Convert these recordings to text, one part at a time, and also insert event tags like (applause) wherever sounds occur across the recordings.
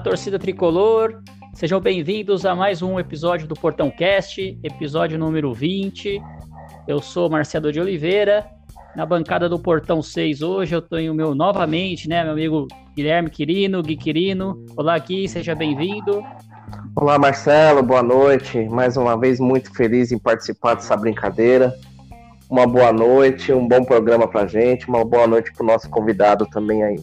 torcida tricolor. Sejam bem-vindos a mais um episódio do Portão Cast, episódio número 20. Eu sou Marcelo de Oliveira. Na bancada do Portão 6 hoje eu tenho meu novamente, né, meu amigo Guilherme Quirino, Gui Quirino. Olá, Gui, seja bem-vindo. Olá, Marcelo, boa noite. Mais uma vez, muito feliz em participar dessa brincadeira. Uma boa noite, um bom programa pra gente, uma boa noite pro nosso convidado também aí.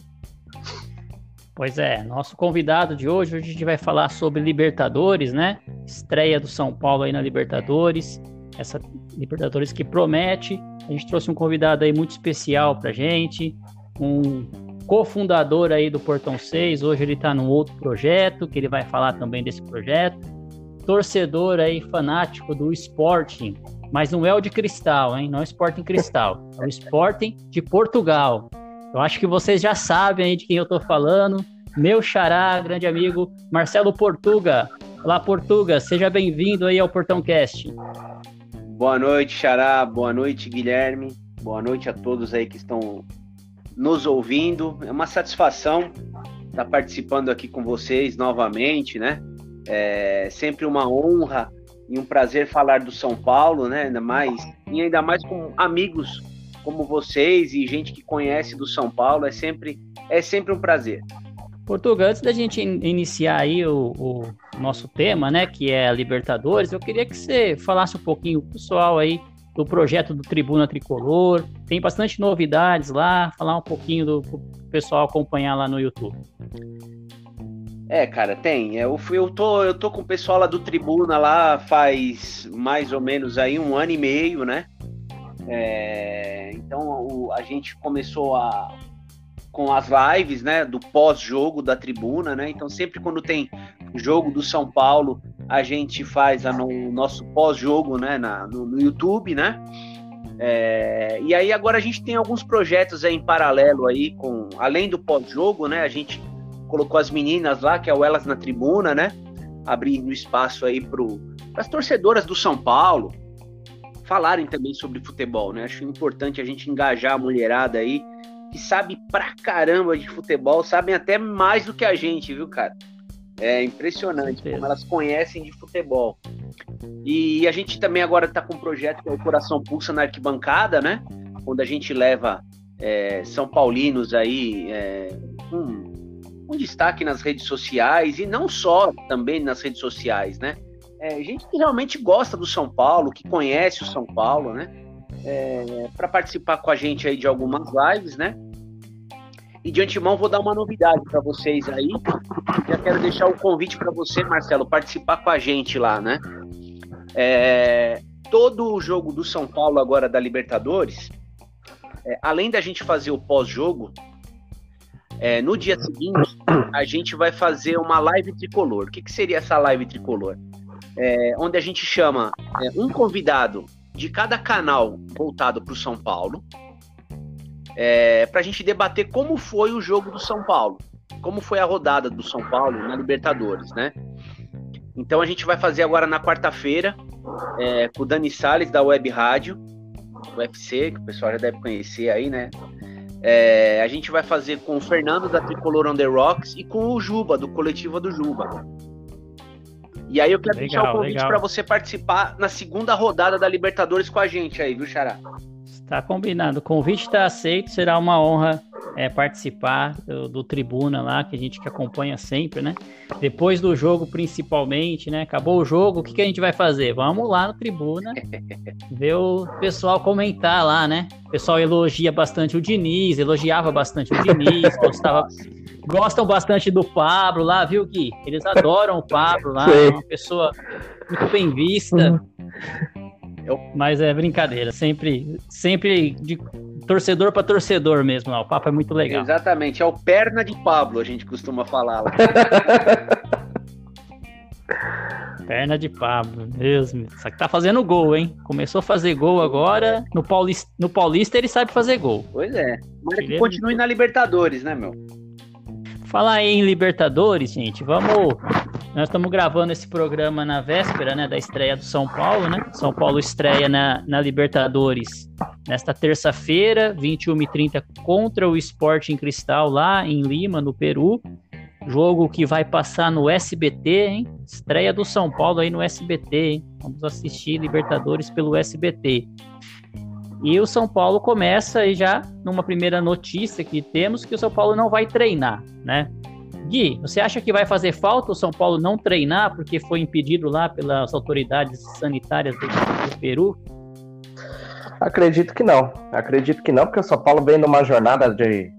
Pois é, nosso convidado de hoje, hoje a gente vai falar sobre Libertadores, né? Estreia do São Paulo aí na Libertadores, essa Libertadores que promete. A gente trouxe um convidado aí muito especial pra gente, um cofundador aí do Portão 6, hoje ele tá num outro projeto, que ele vai falar também desse projeto. Torcedor aí fanático do Sporting, mas não é o de cristal, hein? Não é o Sporting Cristal, é o Sporting de Portugal. Eu acho que vocês já sabem aí de quem eu tô falando. Meu xará, grande amigo Marcelo Portuga. Olá, Portuga, seja bem-vindo aí ao Portão Cast. Boa noite, xará. Boa noite, Guilherme. Boa noite a todos aí que estão nos ouvindo. É uma satisfação estar participando aqui com vocês novamente, né? É sempre uma honra e um prazer falar do São Paulo, né? Ainda mais e ainda mais com amigos como vocês e gente que conhece do São Paulo, é sempre, é sempre um prazer. Portugal, antes da gente in iniciar aí o, o, nosso tema, né, que é a Libertadores, eu queria que você falasse um pouquinho, pessoal aí, do projeto do Tribuna Tricolor. Tem bastante novidades lá, falar um pouquinho do pessoal acompanhar lá no YouTube. É, cara, tem. Eu, eu, tô, eu tô com o pessoal lá do Tribuna lá faz mais ou menos aí um ano e meio, né? É, então o, a gente começou a, com as lives, né, do pós-jogo da tribuna, né? Então sempre quando tem jogo do São Paulo, a gente faz o no nosso pós-jogo, né, na, no, no, YouTube, né? É, e aí agora a gente tem alguns projetos aí em paralelo aí com, além do pós-jogo, né? A gente colocou as meninas lá, que é o Elas na Tribuna, né? Abrindo espaço aí para as torcedoras do São Paulo, falarem também sobre futebol, né? Acho importante a gente engajar a mulherada aí, que sabe pra caramba de futebol, sabem até mais do que a gente, viu, cara? É impressionante como elas conhecem de futebol. E a gente também agora está com um projeto que é o Coração Pulsa na Arquibancada, né? Onde a gente leva é, São Paulinos aí é, um, um destaque nas redes sociais e não só também nas redes sociais, né? É, gente que realmente gosta do São Paulo, que conhece o São Paulo, né? É, para participar com a gente aí de algumas lives, né? E de antemão vou dar uma novidade para vocês aí. Já quero deixar o um convite para você, Marcelo, participar com a gente lá, né? É, todo o jogo do São Paulo agora da Libertadores, é, além da gente fazer o pós-jogo, é, no dia seguinte a gente vai fazer uma live tricolor. O que, que seria essa live tricolor? É, onde a gente chama é, um convidado de cada canal voltado para o São Paulo, é, para a gente debater como foi o jogo do São Paulo, como foi a rodada do São Paulo na Libertadores, né? Então a gente vai fazer agora na quarta-feira é, com o Dani Salles da Web Rádio, UFC, que o pessoal já deve conhecer aí, né? É, a gente vai fazer com o Fernando da Tricolor on the Rocks e com o Juba, do coletivo do Juba. E aí eu quero legal, deixar o convite para você participar na segunda rodada da Libertadores com a gente aí, viu, Xará? Está combinado. O convite está aceito, será uma honra é, participar do, do, Tribuna lá, que a gente que acompanha sempre, né? Depois do jogo, principalmente, né? Acabou o jogo, o que, que a gente vai fazer? Vamos lá no Tribuna, (laughs) ver o pessoal comentar lá, né? O pessoal elogia bastante o Diniz, elogiava bastante o Diniz, (laughs) gostava, gostam bastante do Pablo lá, viu, Gui? Eles adoram o Pablo lá, é uma pessoa muito bem vista. (laughs) Mas é brincadeira, sempre, sempre de torcedor para torcedor mesmo. Ó. O papo é muito legal. Exatamente, é o perna de Pablo, a gente costuma falar lá. (laughs) Perna de Pablo, mesmo. Só que tá fazendo gol, hein? Começou a fazer gol agora. No Paulista, no Paulista ele sabe fazer gol. Pois é. Mas que continue na Libertadores, né, meu? Falar em Libertadores, gente, vamos. Nós estamos gravando esse programa na véspera né, da estreia do São Paulo, né? São Paulo estreia na, na Libertadores nesta terça-feira, 21h30, contra o Sporting Cristal, lá em Lima, no Peru. Jogo que vai passar no SBT, hein? Estreia do São Paulo aí no SBT, hein? Vamos assistir Libertadores pelo SBT. E o São Paulo começa aí já numa primeira notícia que temos que o São Paulo não vai treinar, né? Gui, você acha que vai fazer falta o São Paulo não treinar porque foi impedido lá pelas autoridades sanitárias do, do Peru? Acredito que não. Acredito que não, porque o São Paulo vem numa jornada de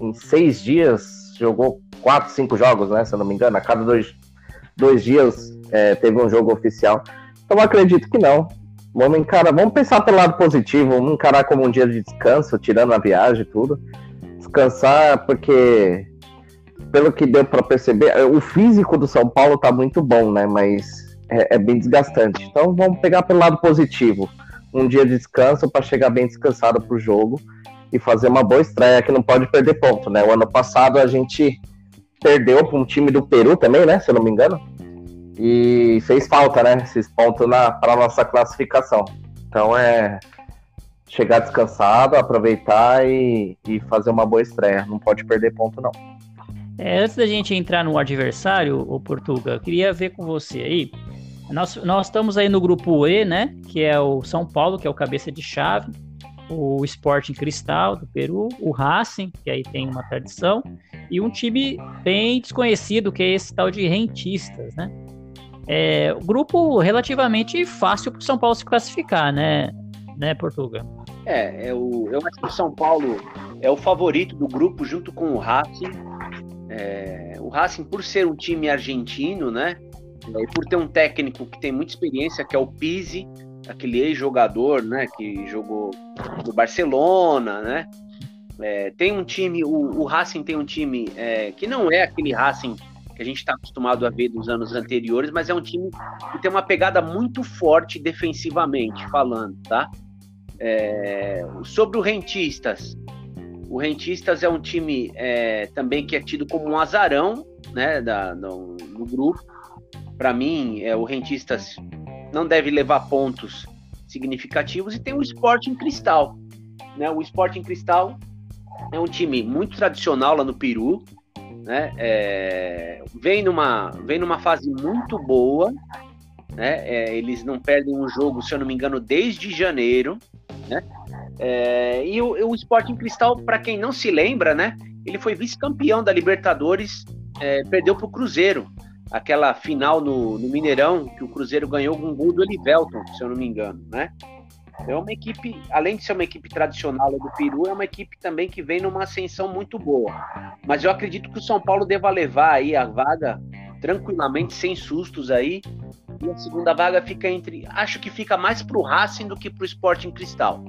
em seis dias jogou quatro, cinco jogos, né? Se eu não me engano, a cada dois, dois dias é, teve um jogo oficial. Então acredito que não. Vamos encarar, vamos pensar pelo lado positivo, vamos encarar como um dia de descanso, tirando a viagem e tudo. Descansar, porque pelo que deu para perceber, o físico do São Paulo tá muito bom, né? Mas é, é bem desgastante. Então vamos pegar pelo lado positivo. Um dia de descanso para chegar bem descansado pro jogo e fazer uma boa estreia que não pode perder ponto, né? O ano passado a gente perdeu para um time do Peru também, né? Se eu não me engano e fez falta, né? Esses pontos para nossa classificação. Então é chegar descansado, aproveitar e, e, fazer uma boa estreia. Não pode perder ponto, não. É, antes da gente entrar no adversário, o Portuga, eu queria ver com você aí. Nós, nós estamos aí no grupo E, né? Que é o São Paulo, que é o cabeça de chave, o Sporting Cristal do Peru, o Racing, que aí tem uma tradição, e um time bem desconhecido, que é esse tal de Rentistas, né? É, grupo relativamente fácil para o São Paulo se classificar, né, né, Portugal? É, é o, eu acho que o São Paulo é o favorito do grupo junto com o Racing. É, o Racing, por ser um time argentino, né, e por ter um técnico que tem muita experiência, que é o Pizzi, aquele ex-jogador, né, que jogou no Barcelona, né, é, tem um time, o, o, Racing tem um time é, que não é aquele Racing que a gente está acostumado a ver dos anos anteriores, mas é um time que tem uma pegada muito forte defensivamente falando, tá? É, sobre o Rentistas, o Rentistas é um time é, também que é tido como um azarão, né, da, no, grupo. Para mim, é, o Rentistas não deve levar pontos significativos e tem o Sporting Cristal, né? O Sporting Cristal é um time muito tradicional lá no Peru, né? É, vem, numa, vem numa fase muito boa, né? É, eles não perdem um jogo, se eu não me engano, desde janeiro, né? É, e o, o Sporting Cristal, para quem não se lembra, né? Ele foi vice-campeão da Libertadores, é, perdeu para o Cruzeiro, aquela final no, no, Mineirão que o Cruzeiro ganhou com um gol do Elivelton, se eu não me engano, né? É uma equipe, além de ser uma equipe tradicional do Peru, é uma equipe também que vem numa ascensão muito boa. Mas eu acredito que o São Paulo deva levar aí a vaga tranquilamente, sem sustos aí. E a segunda vaga fica entre. Acho que fica mais pro Racing do que pro Sporting Cristal.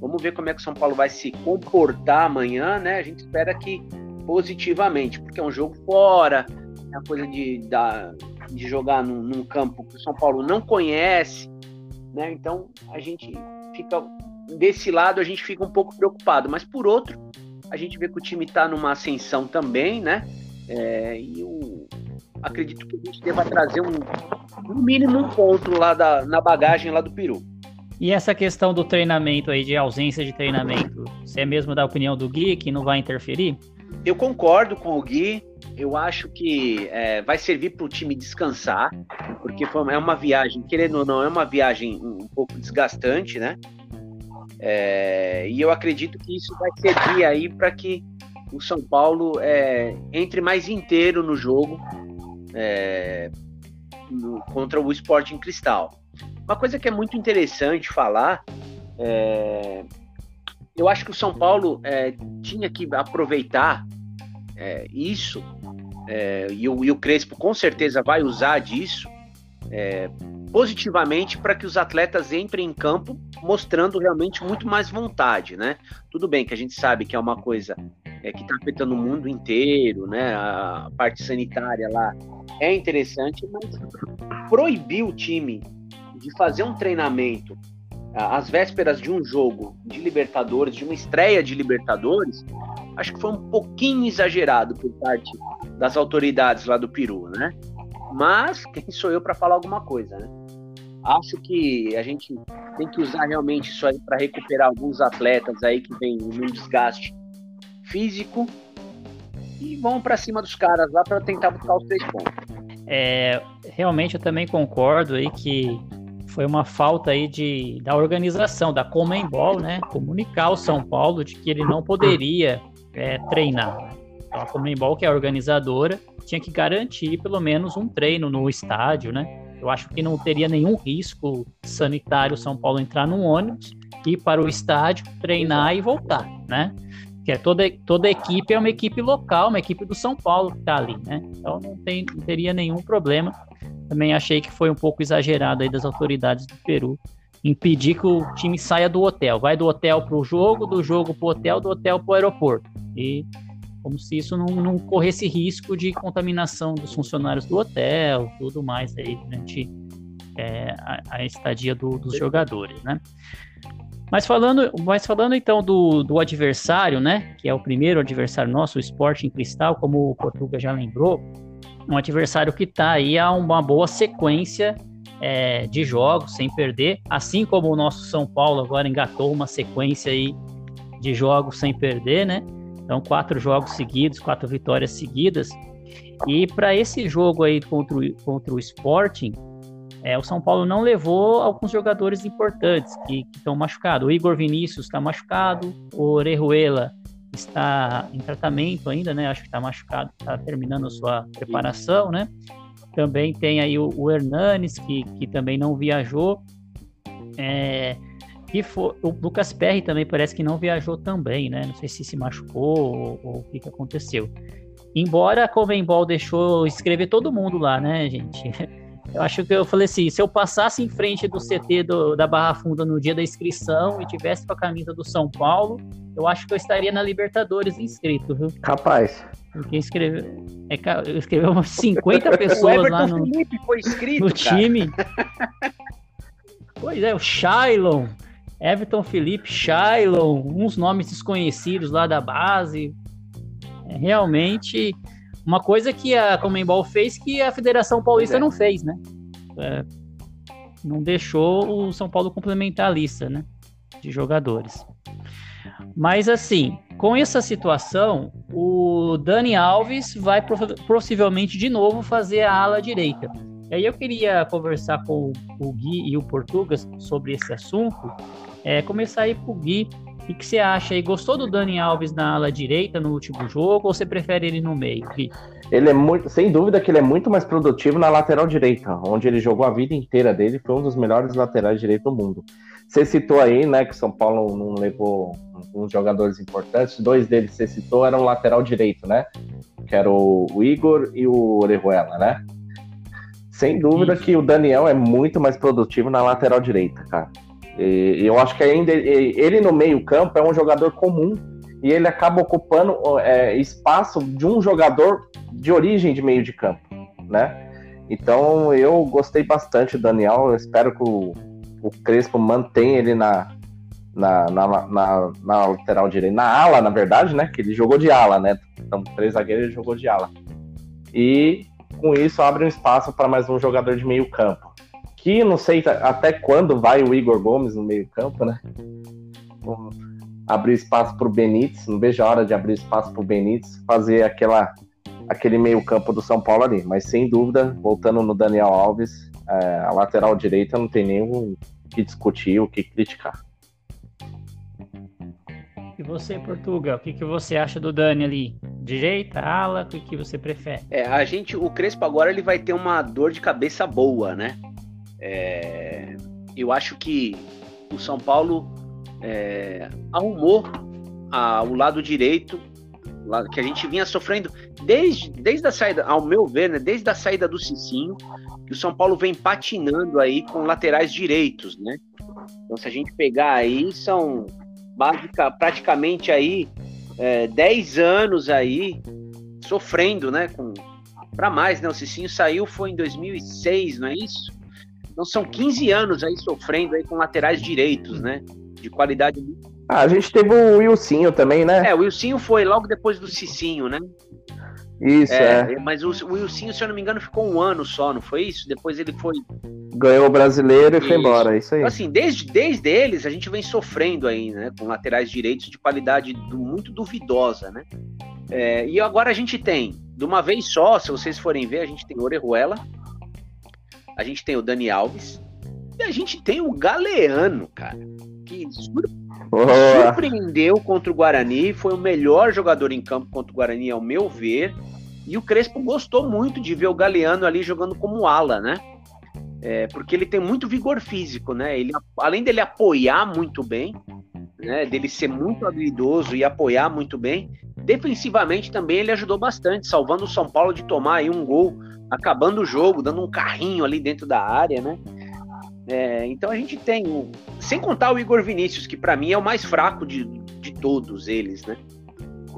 Vamos ver como é que o São Paulo vai se comportar amanhã, né? A gente espera que positivamente, porque é um jogo fora, é a coisa de, de jogar num, num campo que o São Paulo não conhece né? Então a gente fica desse lado a gente fica um pouco preocupado, mas por outro a gente vê que o time está numa ascensão também, né? É, e eu acredito que a gente deva trazer um, no mínimo um ponto lá da, na bagagem lá do Peru. E essa questão do treinamento aí, de ausência de treinamento, você é mesmo da opinião do Gui que não vai interferir? Eu concordo com o Gui. Eu acho que é, vai servir para o time descansar, porque foi, é uma viagem, querendo ou não, é uma viagem um, um pouco desgastante, né? É, e eu acredito que isso vai servir aí para que o São Paulo é, entre mais inteiro no jogo é, no, contra o Sporting Cristal. Uma coisa que é muito interessante falar é, eu acho que o São Paulo é, tinha que aproveitar é, isso, é, e, o, e, o, Crespo com certeza vai usar disso é, positivamente para que os atletas entrem em campo mostrando realmente muito mais vontade, né? Tudo bem que a gente sabe que é uma coisa é, que está afetando o mundo inteiro, né? A parte sanitária lá é interessante, mas proibir o time de fazer um treinamento às vésperas de um jogo de Libertadores, de uma estreia de Libertadores, acho que foi um pouquinho exagerado por parte das autoridades lá do Peru, né? Mas quem sou eu para falar alguma coisa, né? Acho que a gente tem que usar realmente isso aí para recuperar alguns atletas aí que vêm num desgaste físico e vão para cima dos caras lá para tentar buscar os três pontos. É, realmente eu também concordo aí que foi uma falta aí de, da organização, da Comembol, né? Comunicar ao São Paulo de que ele não poderia é, treinar. Então, a Comembol, que é a organizadora, tinha que garantir pelo menos um treino no estádio, né? Eu acho que não teria nenhum risco sanitário São Paulo entrar num ônibus, ir para o estádio, treinar e voltar, né? Que é toda, toda equipe é uma equipe local, uma equipe do São Paulo que está ali, né? Então não, tem, não teria nenhum problema também achei que foi um pouco exagerado aí das autoridades do Peru impedir que o time saia do hotel. Vai do hotel para o jogo, do jogo para o hotel, do hotel para o aeroporto. E como se isso não, não corresse risco de contaminação dos funcionários do hotel, tudo mais aí durante é, a, a, estadia do, dos jogadores, né? Mas falando, mas falando então do, do adversário, né? Que é o primeiro adversário nosso, o Sporting Cristal, como o Portuga já lembrou, um adversário que está aí a uma boa sequência é, de jogos sem perder, assim como o nosso São Paulo agora engatou uma sequência aí de jogos sem perder, né? Então, quatro jogos seguidos, quatro vitórias seguidas. E para esse jogo aí contra o, contra o Sporting, é, o São Paulo não levou alguns jogadores importantes que estão machucados. O Igor Vinícius está machucado, o Orejuela está em tratamento ainda, né? Acho que está machucado, está terminando sua preparação, né? Também tem aí o, o Hernanes, que, que também não viajou. É, e for, o Lucas Perry também parece que não viajou também, né? Não sei se se machucou ou, o que, que aconteceu. Embora a Convenbol deixou escrever todo mundo lá, né, gente? (laughs) Eu acho que eu falei assim, se eu passasse em frente do CT do, da Barra Funda no dia da inscrição e tivesse com a camisa do São Paulo, eu acho que eu estaria na Libertadores inscrito, viu? Capaz. Porque escreveu, é, escreveu umas 50 pessoas lá no, inscrito, no time. pois é, o Shailon, Everton Felipe, Shailon, uns nomes desconhecidos lá da base. É, realmente uma coisa que a Comembol fez que a Federação Paulista é. não fez, né? É, não deixou o São Paulo complementar a lista, né? De jogadores. Mas assim, com essa situação, o Dani Alves vai possivelmente de novo fazer a ala direita. E aí eu queria conversar com o Gui e o Portugas sobre esse assunto. É, começar aí com o Gui. O que você acha aí? Gostou do Dani Alves na ala direita no último jogo ou você prefere ele no meio? Ele é muito, sem dúvida que ele é muito mais produtivo na lateral direita, onde ele jogou a vida inteira dele, foi um dos melhores laterais direitos do mundo. Você citou aí, né, que São Paulo não levou uns jogadores importantes, dois deles você citou eram lateral direito, né? Que era o, Igor e o Orejuela, né? Sem dúvida que o Daniel é muito mais produtivo na lateral direita, cara. E, eu acho que ainda ele no meio-campo é um jogador comum e ele acaba ocupando é, espaço de um jogador de origem de meio de campo, né? Então eu gostei bastante do Daniel, eu espero que o, o Crespo mantenha ele na, na, na, na, na, lateral direita, na ala, na verdade, né? Que ele jogou de ala, né? Então, três zagueiros ele jogou de ala. E com isso abre um espaço para mais um jogador de meio campo que não sei até quando vai o Igor Gomes no meio-campo, né? abrir espaço para o Benítez, não vejo a hora de abrir espaço para o Benítez, fazer aquela, aquele meio-campo do São Paulo ali. Mas sem dúvida, voltando no Daniel Alves, é, a lateral direita não tem nem o que discutir, o que criticar. E você, Portugal, o que, que você acha do Dani ali? Direita, ala, o que, que você prefere? É, a gente, o Crespo agora ele vai ter uma dor de cabeça boa, né? É, eu acho que o São Paulo é, arrumou a, o lado direito que a gente vinha sofrendo desde, desde a saída, ao meu ver, né, desde a saída do Cicinho, que o São Paulo vem patinando aí com laterais direitos, né? Então, se a gente pegar aí, são básica, praticamente aí é, 10 anos aí sofrendo, né? Com, para mais, né? O Cicinho saiu foi em 2006, não é isso? Então são 15 anos aí sofrendo aí com laterais direitos, né? De qualidade. Ah, a gente teve o Wilsinho também, né? É, o Wilsinho foi logo depois do Cicinho, né? Isso, é. é. Mas o, o Wilsinho, se eu não me engano, ficou um ano só, não foi isso? Depois ele foi. Ganhou o brasileiro e isso. foi embora, é isso aí. Então, assim, desde, desde eles, a gente vem sofrendo aí, né? Com laterais direitos de qualidade do, muito duvidosa, né? É, e agora a gente tem, de uma vez só, se vocês forem ver, a gente tem Orejuela, a gente tem o Dani Alves, e a gente tem o Galeano, cara, que surpreendeu contra o Guarani, foi o melhor jogador em campo contra o Guarani, ao meu ver. E o Crespo gostou muito de ver o Galeano ali jogando como ala, né? É, porque ele tem muito vigor físico, né? Ele, além dele apoiar muito bem, né? Dele ser muito habilidoso e apoiar muito bem, defensivamente também ele ajudou bastante, salvando o São Paulo de tomar aí um gol, acabando o jogo, dando um carrinho ali dentro da área, né? É, então a gente tem, sem contar o Igor Vinícius, que para mim é o mais fraco de, de todos eles, né?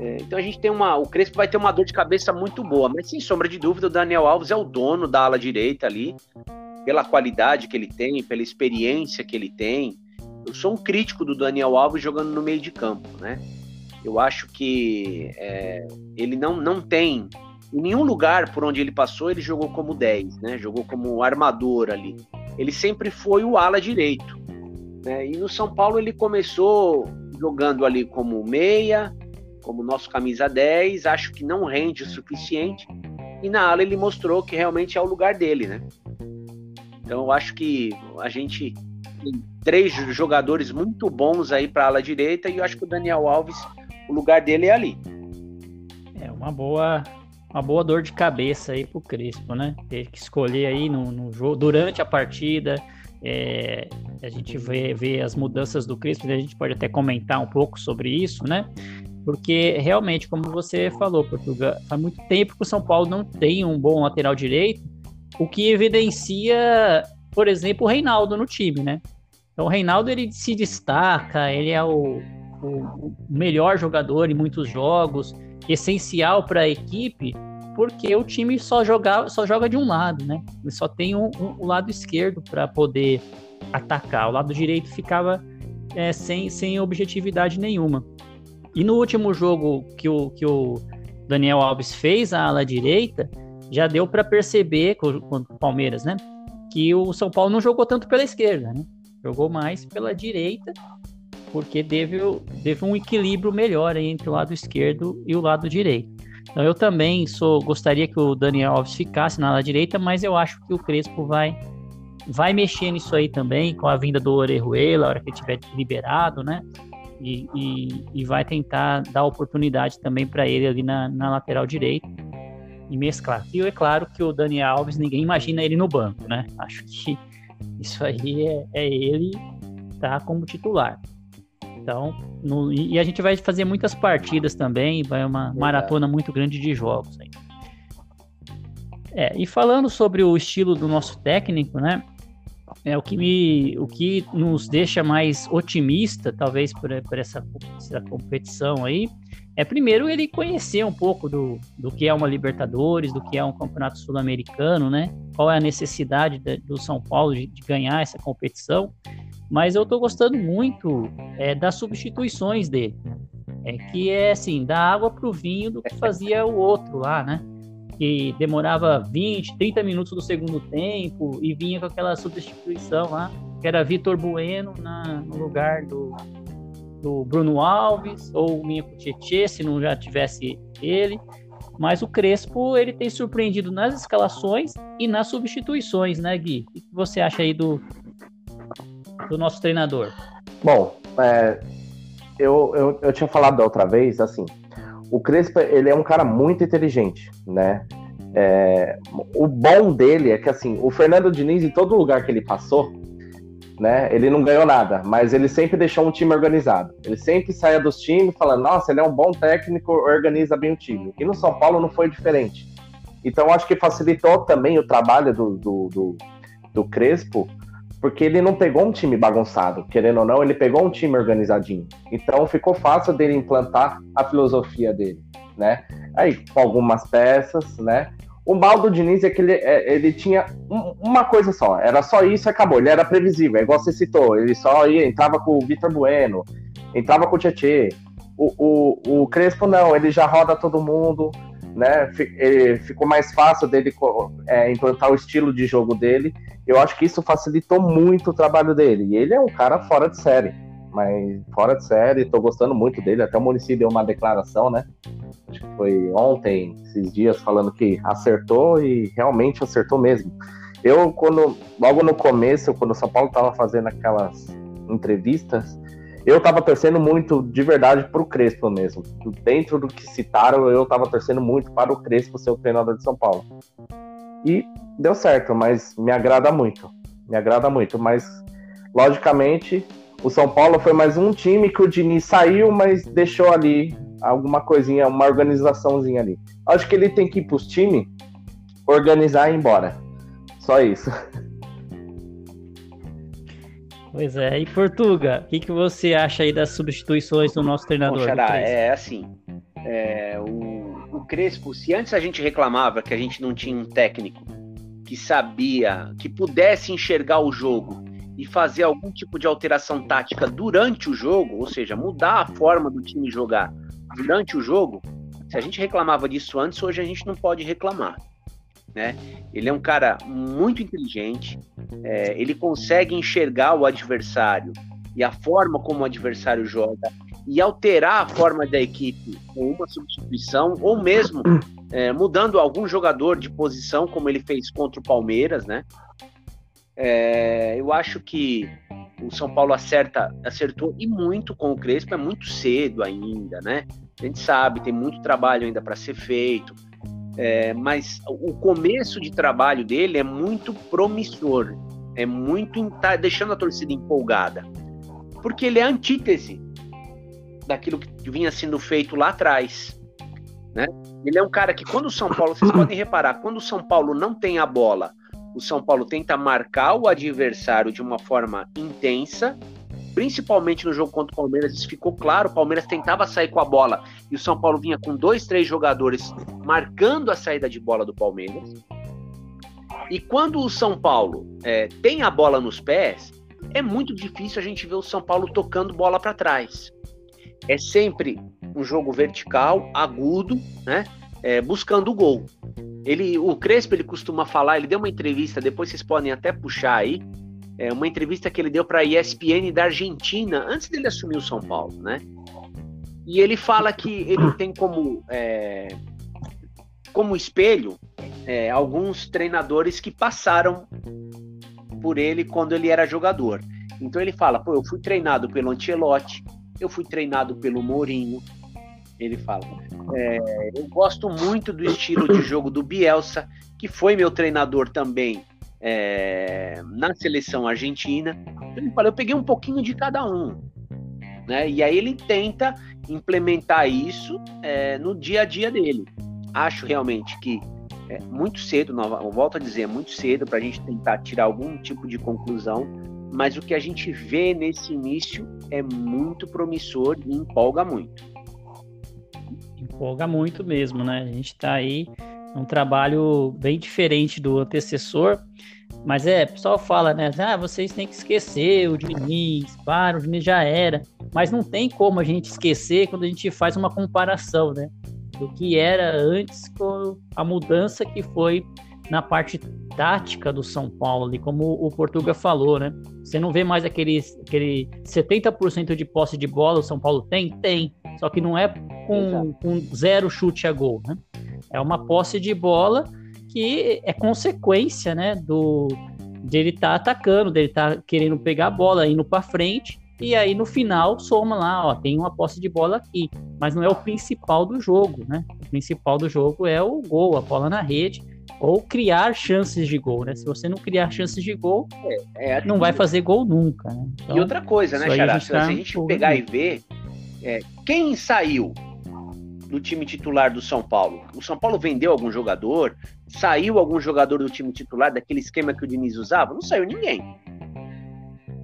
É, então a gente tem uma. O Crespo vai ter uma dor de cabeça muito boa, mas sem sombra de dúvida, o Daniel Alves é o dono da ala direita ali, pela qualidade que ele tem, pela experiência que ele tem. Eu sou um crítico do Daniel Alves jogando no meio de campo, né? Eu acho que é, ele não, não tem. Em nenhum lugar por onde ele passou, ele jogou como 10, né? Jogou como armador ali. Ele sempre foi o ala direito. Né? E no São Paulo ele começou jogando ali como meia, como nosso camisa 10, acho que não rende o suficiente. E na ala ele mostrou que realmente é o lugar dele, né? Então eu acho que a gente tem três jogadores muito bons aí para ala direita e eu acho que o Daniel Alves, o lugar dele é ali. É uma boa uma boa dor de cabeça aí pro Crespo, né? Ter que escolher aí no, no jogo, durante a partida. É, a gente vê, vê as mudanças do Crespo, a gente pode até comentar um pouco sobre isso, né? Porque realmente, como você falou, Portugal, faz muito tempo que o São Paulo não tem um bom lateral direito, o que evidencia, por exemplo, o Reinaldo no time, né? Então o Reinaldo ele se destaca, ele é o, o melhor jogador em muitos jogos, essencial para a equipe, porque o time só joga, só joga de um lado, né? Ele só tem um, um, um lado esquerdo para poder atacar. O lado direito ficava é, sem, sem objetividade nenhuma. E no último jogo que o, que o Daniel Alves fez a ala direita, já deu para perceber, com o Palmeiras, né? Que o São Paulo não jogou tanto pela esquerda, né? Jogou mais pela direita porque teve, teve um equilíbrio melhor entre o lado esquerdo e o lado direito. Então eu também sou gostaria que o Daniel Alves ficasse na ala direita, mas eu acho que o Crespo vai vai mexer nisso aí também com a vinda do Orejuela, a hora que ele tiver liberado, né? E, e, e vai tentar dar oportunidade também para ele ali na, na lateral direita e mesclar. E é claro que o Daniel Alves, ninguém imagina ele no banco, né? Acho que isso aí é, é ele tá como titular. Então, no, e a gente vai fazer muitas partidas também, vai uma maratona muito grande de jogos aí. É, e falando sobre o estilo do nosso técnico, né? É o que me, o que nos deixa mais otimista, talvez por, por essa, essa competição aí, é primeiro ele conhecer um pouco do, do que é uma Libertadores, do que é um campeonato sul-americano, né? Qual é a necessidade de, do São Paulo de, de ganhar essa competição mas eu tô gostando muito é, das substituições dele. É que é assim, dar água pro vinho do que fazia o outro lá, né? Que demorava 20, 30 minutos do segundo tempo e vinha com aquela substituição lá, que era Vitor Bueno na, no lugar do, do Bruno Alves, ou o Tietchan, se não já tivesse ele. Mas o Crespo, ele tem surpreendido nas escalações e nas substituições, né, Gui? O que você acha aí do, do nosso treinador? Bom, é, eu, eu, eu tinha falado da outra vez, assim, o Crespo, ele é um cara muito inteligente, né? É, o bom dele é que, assim, o Fernando Diniz, em todo lugar que ele passou, né, ele não ganhou nada, mas ele sempre deixou um time organizado. Ele sempre saía dos times falando, nossa, ele é um bom técnico, organiza bem o time. E no São Paulo não foi diferente. Então, acho que facilitou também o trabalho do, do, do, do Crespo, porque ele não pegou um time bagunçado, querendo ou não, ele pegou um time organizadinho. Então ficou fácil dele implantar a filosofia dele, né? Aí com algumas peças, né? O mal do Diniz é que ele, é, ele tinha uma coisa só, era só isso e acabou. Ele era previsível, é igual você citou, ele só ia, entrava com o Vitor Bueno, entrava com o Tietê. O, o, o Crespo não, ele já roda todo mundo, né? Ele ficou mais fácil dele é, implantar o estilo de jogo dele. Eu acho que isso facilitou muito o trabalho dele. E ele é um cara fora de série, mas fora de série, tô gostando muito dele. Até o Muricy deu uma declaração, né? Acho que foi ontem, esses dias, falando que acertou e realmente acertou mesmo. Eu, quando logo no começo, quando o São Paulo tava fazendo aquelas entrevistas, eu tava torcendo muito de verdade pro Crespo mesmo. Dentro do que citaram, eu tava torcendo muito para o Crespo ser o treinador de São Paulo. E deu certo, mas me agrada muito. Me agrada muito, mas logicamente o São Paulo foi mais um time que o Diniz saiu, mas deixou ali alguma coisinha, uma organizaçãozinha ali. Acho que ele tem que ir pros times, organizar e ir embora. Só isso. Pois é, e Portuga, o que, que você acha aí das substituições do nosso treinador? Xará, é assim, é, o, o Crespo, se antes a gente reclamava que a gente não tinha um técnico que sabia, que pudesse enxergar o jogo e fazer algum tipo de alteração tática durante o jogo, ou seja, mudar a forma do time jogar durante o jogo, se a gente reclamava disso antes, hoje a gente não pode reclamar. Né? Ele é um cara muito inteligente, é, ele consegue enxergar o adversário e a forma como o adversário joga e alterar a forma da equipe com uma substituição ou mesmo é, mudando algum jogador de posição, como ele fez contra o Palmeiras, né? É, eu acho que o São Paulo acerta, acertou e muito com o Crespo, é muito cedo ainda, né? A gente sabe, tem muito trabalho ainda para ser feito. É, mas o começo de trabalho dele é muito promissor, é muito tá deixando a torcida empolgada, porque ele é antítese daquilo que vinha sendo feito lá atrás. Né? Ele é um cara que, quando o São Paulo, vocês podem reparar, quando o São Paulo não tem a bola, o São Paulo tenta marcar o adversário de uma forma intensa principalmente no jogo contra o Palmeiras, isso ficou claro. O Palmeiras tentava sair com a bola e o São Paulo vinha com dois, três jogadores marcando a saída de bola do Palmeiras. E quando o São Paulo é, tem a bola nos pés, é muito difícil a gente ver o São Paulo tocando bola para trás. É sempre um jogo vertical, agudo, né? É, buscando o gol. Ele, o Crespo, ele costuma falar, ele deu uma entrevista, depois vocês podem até puxar aí, é, uma entrevista que ele deu para a ESPN da Argentina, antes dele assumir o São Paulo, né? E ele fala que ele tem como, é, como espelho é, alguns treinadores que passaram por ele quando ele era jogador. Então ele fala, pô, eu fui treinado pelo Ancelotti, eu fui treinado pelo Mourinho, ele fala. É, eu gosto muito do estilo de jogo do Bielsa, que foi meu treinador também é, na seleção argentina. Ele fala, eu peguei um pouquinho de cada um. Né? E aí ele tenta implementar isso é, no dia a dia dele. Acho realmente que é muito cedo, volto a dizer, é muito cedo para a gente tentar tirar algum tipo de conclusão, mas o que a gente vê nesse início é muito promissor e empolga muito. Empolga muito mesmo, né? A gente está aí um trabalho bem diferente do antecessor. Mas é, o pessoal fala, né? Ah, vocês têm que esquecer o Diniz, para, o Diniz já era. Mas não tem como a gente esquecer quando a gente faz uma comparação, né? Do que era antes com a mudança que foi na parte tática do São Paulo, ali, como o Portuga falou, né? Você não vê mais aquele, aquele 70% de posse de bola o São Paulo tem? Tem. Só que não é com, com zero chute a gol, né? É uma posse de bola que é consequência, né, do de ele estar tá atacando, dele estar tá querendo pegar a bola, indo para frente, e aí no final soma lá, ó, tem uma posse de bola aqui, mas não é o principal do jogo, né? O principal do jogo é o gol, a bola na rede, ou criar chances de gol, né? Se você não criar chances de gol, é, é não vai fazer gol nunca. Né? Então, e outra coisa, né, Xará? Se a gente tá pegar e ver, é, quem saiu do time titular do São Paulo? O São Paulo vendeu algum jogador? Saiu algum jogador do time titular daquele esquema que o Diniz usava? Não saiu ninguém.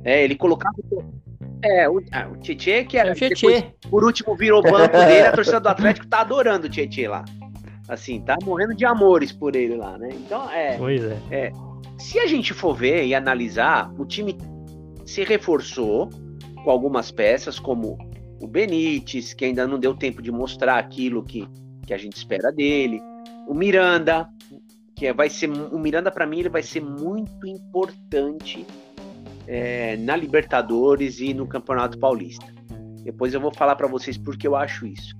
É, ele colocava. É, o, ah, o Tietê, que era. É o Tietê. por último, virou banco dele, a torcida do Atlético tá adorando o Tietê lá. Assim, tá morrendo de amores por ele lá, né? Então, é. Pois é. é se a gente for ver e analisar, o time se reforçou com algumas peças, como o Benítez, que ainda não deu tempo de mostrar aquilo que, que a gente espera dele, o Miranda, que é, vai ser o Miranda para mim ele vai ser muito importante é, na Libertadores e no Campeonato Paulista. Depois eu vou falar para vocês porque eu acho isso.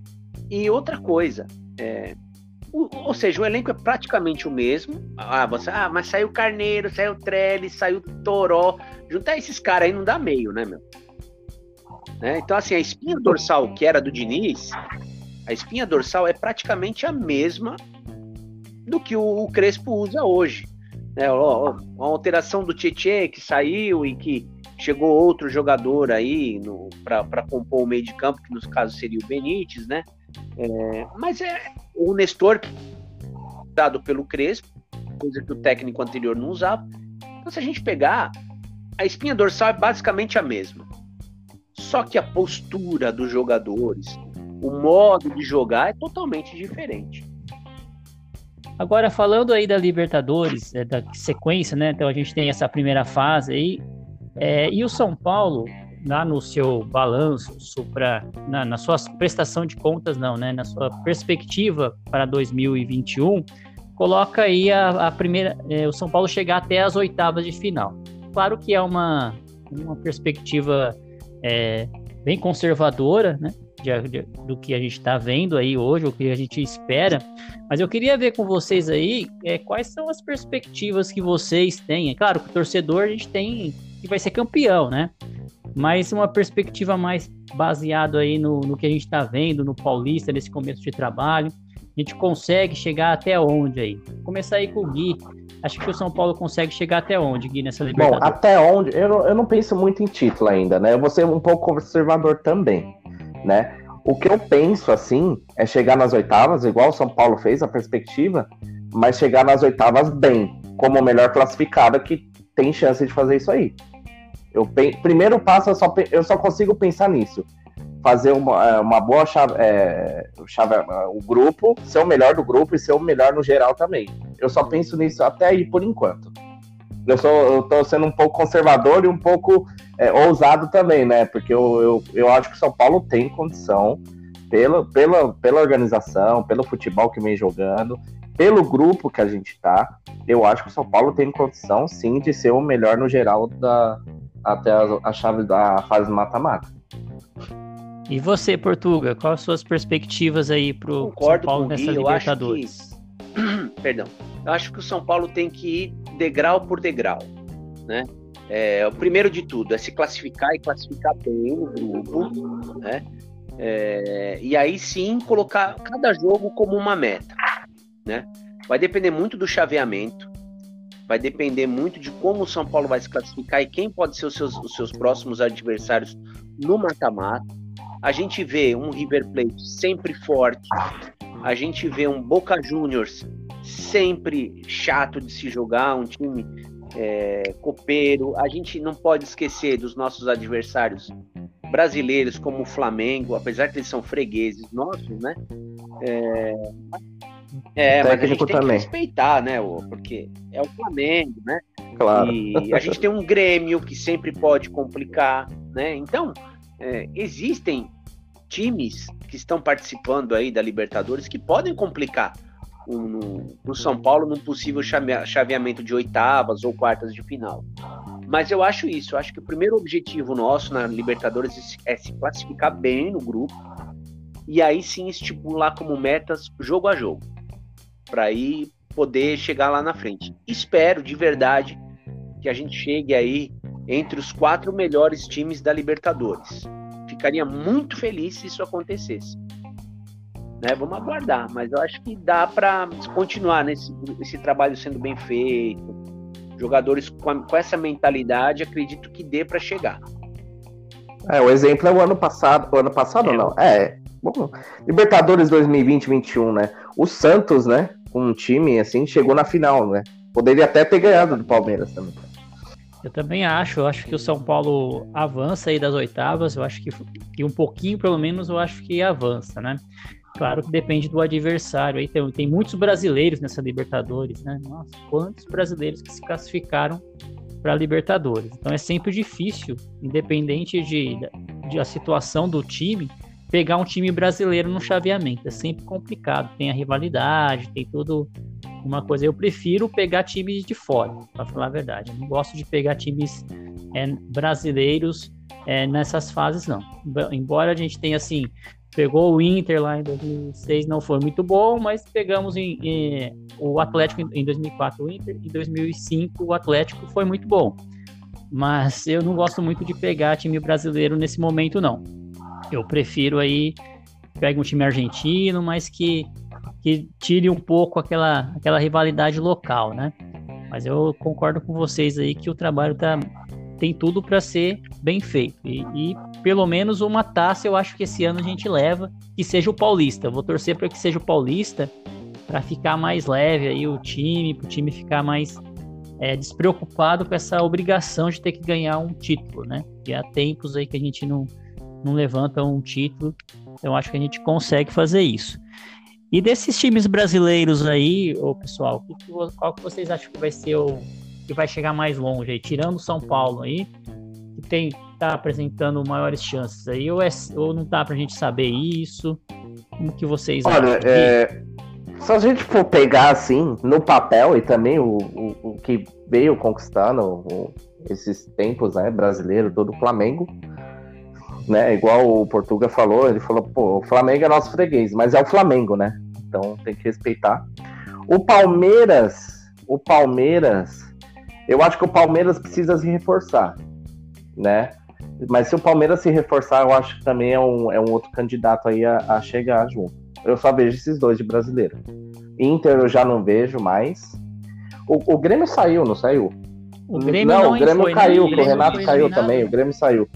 E outra coisa, é, ou seja, o elenco é praticamente o mesmo. Ah, você, ah mas saiu Carneiro, saiu Trellis, saiu Toró. Juntar esses caras aí não dá meio, né, meu? Né? Então, assim, a espinha dorsal que era do Diniz, a espinha dorsal é praticamente a mesma do que o, o Crespo usa hoje. Né? Ó, ó, uma alteração do Tietchan que saiu e que chegou outro jogador aí para compor o meio de campo, que nos casos seria o Benítez, né? É, mas é o Nestor, dado pelo Crespo, coisa que o técnico anterior não usava. Então, se a gente pegar, a espinha dorsal é basicamente a mesma. Só que a postura dos jogadores, o modo de jogar é totalmente diferente. Agora, falando aí da Libertadores, é, da sequência, né? Então a gente tem essa primeira fase aí. É, e o São Paulo, lá no seu balanço, supra, na, na sua prestação de contas, não, né? Na sua perspectiva para 2021, coloca aí a, a primeira, é, o São Paulo chegar até as oitavas de final. Claro que é uma, uma perspectiva é, bem conservadora, né? De, de, do que a gente está vendo aí hoje, o que a gente espera. Mas eu queria ver com vocês aí é, quais são as perspectivas que vocês têm. É claro que o torcedor a gente tem que vai ser campeão, né? Mas uma perspectiva mais baseada aí no, no que a gente está vendo no Paulista, nesse começo de trabalho. A gente consegue chegar até onde aí? Vou começar aí com o Gui. Acho que o São Paulo consegue chegar até onde, Gui, nessa Libertadores? Bom, até onde? Eu não, eu não penso muito em título ainda, né? Eu vou ser um pouco conservador também, né? O que eu penso, assim, é chegar nas oitavas, igual o São Paulo fez, a perspectiva, mas chegar nas oitavas bem, como o melhor classificado que tem chance de fazer isso aí. Eu primeiro passo, eu só, eu só consigo pensar nisso fazer uma, é, uma boa chave, é, chave, é, o grupo, ser o melhor do grupo e ser o melhor no geral também. Eu só penso nisso até aí por enquanto. Eu, sou, eu tô sendo um pouco conservador e um pouco é, ousado também, né? Porque eu, eu, eu acho que o São Paulo tem condição, pela, pela, pela organização, pelo futebol que vem jogando, pelo grupo que a gente tá, eu acho que o São Paulo tem condição sim de ser o melhor no geral da, até a, a chave da fase mata-mata. E você, Portuga, quais as suas perspectivas aí pro Concordo São Paulo com nessa Gui, Libertadores? Eu acho que... (clears throat) Perdão. Eu acho que o São Paulo tem que ir degrau por degrau, né? É, o primeiro de tudo é se classificar e classificar bem no grupo, né? É, e aí sim colocar cada jogo como uma meta, né? Vai depender muito do chaveamento, vai depender muito de como o São Paulo vai se classificar e quem pode ser os seus, os seus próximos adversários no mata-mata a gente vê um River Plate sempre forte, a gente vê um Boca Juniors sempre chato de se jogar, um time é, copeiro. A gente não pode esquecer dos nossos adversários brasileiros, como o Flamengo, apesar que eles são fregueses nossos, né? É, é mas a gente tem também. que respeitar, né? Porque é o Flamengo, né? Claro. E a gente tem um Grêmio que sempre pode complicar, né? Então, é, existem times que estão participando aí da Libertadores que podem complicar o, São Paulo num possível chaveamento de oitavas ou quartas de final. Mas eu acho isso, eu acho que o primeiro objetivo nosso na Libertadores é se classificar bem no grupo e aí sim estipular como metas jogo a jogo, para aí poder chegar lá na frente. Espero de verdade que a gente chegue aí entre os quatro melhores times da Libertadores. Ficaria muito feliz se isso acontecesse. Né? Vamos aguardar, mas eu acho que dá para continuar nesse esse trabalho sendo bem feito. Jogadores com, com essa mentalidade, acredito que dê para chegar. É, o exemplo é o ano passado. O ano passado é. não? É. Bom, Libertadores 2020-21, né? O Santos, né? Com um time assim, chegou na final, né? Poderia até ter ganhado do Palmeiras também. Eu também acho, eu acho que o São Paulo avança aí das oitavas, eu acho que, que um pouquinho, pelo menos, eu acho que avança, né? Claro que depende do adversário. Aí tem, tem muitos brasileiros nessa Libertadores, né? Nossa, quantos brasileiros que se classificaram para a Libertadores. Então é sempre difícil, independente de, de a situação do time, pegar um time brasileiro no chaveamento. É sempre complicado. Tem a rivalidade, tem tudo uma coisa. Eu prefiro pegar times de fora, para falar a verdade. Eu não gosto de pegar times é, brasileiros é, nessas fases, não. Embora a gente tenha assim pegou o Inter lá em 2006, não foi muito bom, mas pegamos em, em, o Atlético em 2004 o Inter, em 2005 o Atlético foi muito bom. Mas eu não gosto muito de pegar time brasileiro nesse momento, não. Eu prefiro aí pegar um time argentino, mas que, que tire um pouco aquela, aquela rivalidade local, né? Mas eu concordo com vocês aí que o trabalho tá, tem tudo para ser bem feito. E, e, pelo menos uma taça eu acho que esse ano a gente leva, que seja o Paulista. vou torcer para que seja o Paulista, para ficar mais leve aí o time, para o time ficar mais é, despreocupado com essa obrigação de ter que ganhar um título, né? E há tempos aí que a gente não, não levanta um título, então acho que a gente consegue fazer isso. E desses times brasileiros aí, ô pessoal, qual que vocês acham que vai ser o, que vai chegar mais longe aí, tirando São Paulo aí, que tem tá apresentando maiores chances aí, ou, é, ou não dá pra gente saber isso? Como que vocês Olha, acham? É, se a gente for pegar assim, no papel, e também o, o, o que veio conquistando o, esses tempos, né, brasileiro, todo o Flamengo, né, igual o Portuga falou, ele falou, pô, o Flamengo é nosso freguês, mas é o Flamengo, né, então tem que respeitar. O Palmeiras, o Palmeiras, eu acho que o Palmeiras precisa se reforçar, né? Mas se o Palmeiras se reforçar, eu acho que também é um, é um outro candidato aí a, a chegar junto. Eu só vejo esses dois de brasileiro. Inter eu já não vejo mais. O, o Grêmio saiu, não saiu? O Grêmio não, não o Grêmio foi, caiu, né? o Renato caiu também, o Grêmio saiu.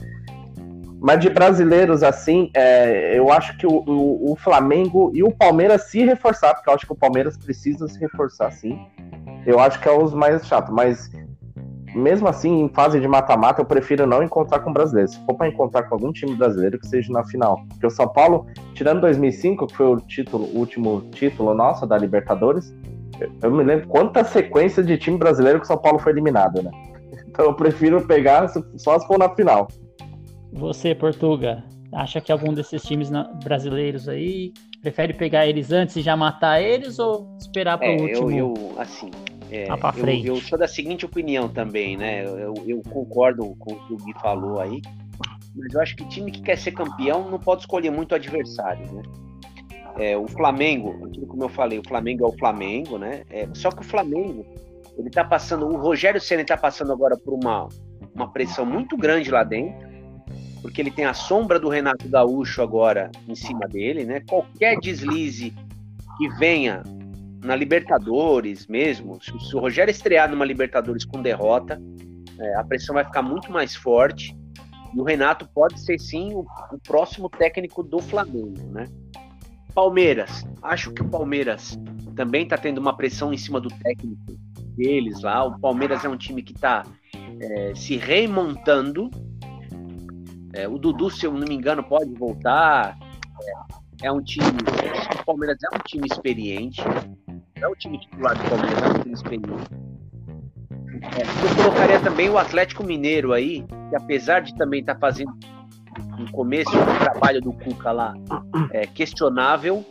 Mas de brasileiros, assim, é, eu acho que o, o, o, Flamengo e o Palmeiras se reforçar, porque eu acho que o Palmeiras precisa se reforçar, sim. Eu acho que é os mais chatos, mas mesmo assim, em fase de mata-mata, eu prefiro não encontrar com brasileiros. Se for para encontrar com algum time brasileiro, que seja na final. Porque o São Paulo, tirando 2005, que foi o título, o último título nosso da Libertadores, eu me lembro quanta sequência de time brasileiro que o São Paulo foi eliminado, né? (laughs) Então eu prefiro pegar só se for na final. Você, Portuga, acha que algum desses times brasileiros aí prefere pegar eles antes e já matar eles ou esperar para o é, último? Eu, eu, assim, é, eu, eu, sou da seguinte opinião também, né? Eu, eu, concordo com o que o Gui falou aí, mas eu acho que time que quer ser campeão não pode escolher muito adversário, né? É, o Flamengo, como eu falei, o Flamengo é o Flamengo, né? É, só que o Flamengo, ele tá passando, o Rogério Senna tá passando agora por uma, uma pressão muito grande lá dentro, porque ele tem a sombra do Renato Gaúcho agora em cima dele, né? Qualquer deslize que venha na Libertadores mesmo, se, o Rogério estrear numa Libertadores com derrota, é, a pressão vai ficar muito mais forte. E o Renato pode ser sim o, o próximo técnico do Flamengo, né? Palmeiras, acho que o Palmeiras também está tendo uma pressão em cima do técnico deles lá. O Palmeiras é um time que está é, se remontando. É, o Dudu, se eu não me engano, pode voltar. É, é um time. O Palmeiras é um time experiente é o time titular do Palmeiras, é um time experiente. É, eu colocaria também o Atlético Mineiro aí, que apesar de também estar tá fazendo um começo do trabalho do Cuca lá é, questionável,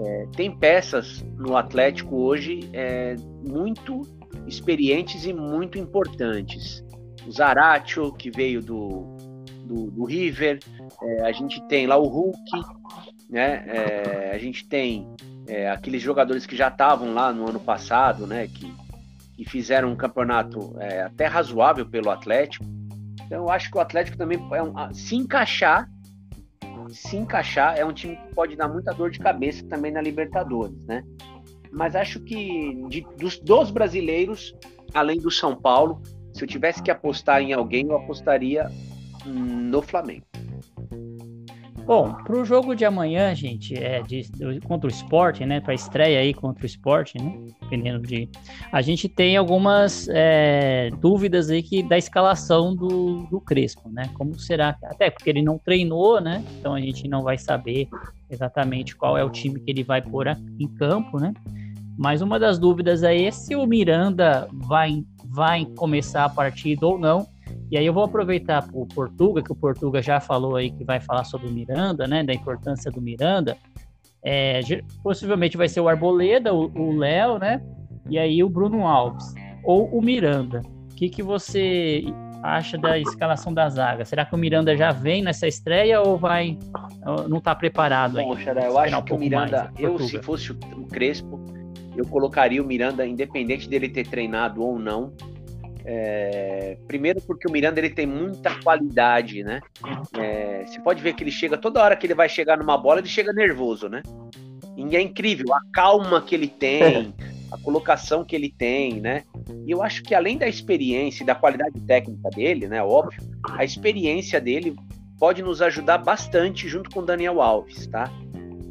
é, tem peças no Atlético hoje é, muito experientes e muito importantes. O Zaratio, que veio do, do, do River, é, a gente tem lá o Hulk, né? É, a gente tem é, aqueles jogadores que já estavam lá no ano passado, né, que, que fizeram um campeonato é, até razoável pelo Atlético. Então eu acho que o Atlético também é um, se encaixar, se encaixar é um time que pode dar muita dor de cabeça também na Libertadores, né? Mas acho que de, dos, dos brasileiros, além do São Paulo, se eu tivesse que apostar em alguém, eu apostaria no Flamengo. Bom, para o jogo de amanhã, gente, é de, de, contra o esporte, né? Para estreia aí contra o esporte, né? Dependendo de. A gente tem algumas é, dúvidas aí que, da escalação do, do Crespo, né? Como será? Até porque ele não treinou, né? Então a gente não vai saber exatamente qual é o time que ele vai pôr em campo, né? Mas uma das dúvidas aí é se o Miranda vai, vai começar a partida ou não. E aí eu vou aproveitar o Portuga, que o Portuga já falou aí que vai falar sobre o Miranda, né? Da importância do Miranda. É, possivelmente vai ser o Arboleda, o Léo, né? E aí o Bruno Alves. Ou o Miranda. O que, que você acha da escalação da zaga? Será que o Miranda já vem nessa estreia ou vai não está preparado ainda? Poxa, eu acho um que o Miranda, mais, eu se fosse o Crespo, eu colocaria o Miranda, independente dele ter treinado ou não. É, primeiro porque o Miranda ele tem muita qualidade, né? É, você pode ver que ele chega toda hora que ele vai chegar numa bola, ele chega nervoso, né? E é incrível a calma que ele tem, a colocação que ele tem, né? E eu acho que além da experiência e da qualidade técnica dele, né? Óbvio, a experiência dele pode nos ajudar bastante junto com o Daniel Alves, tá?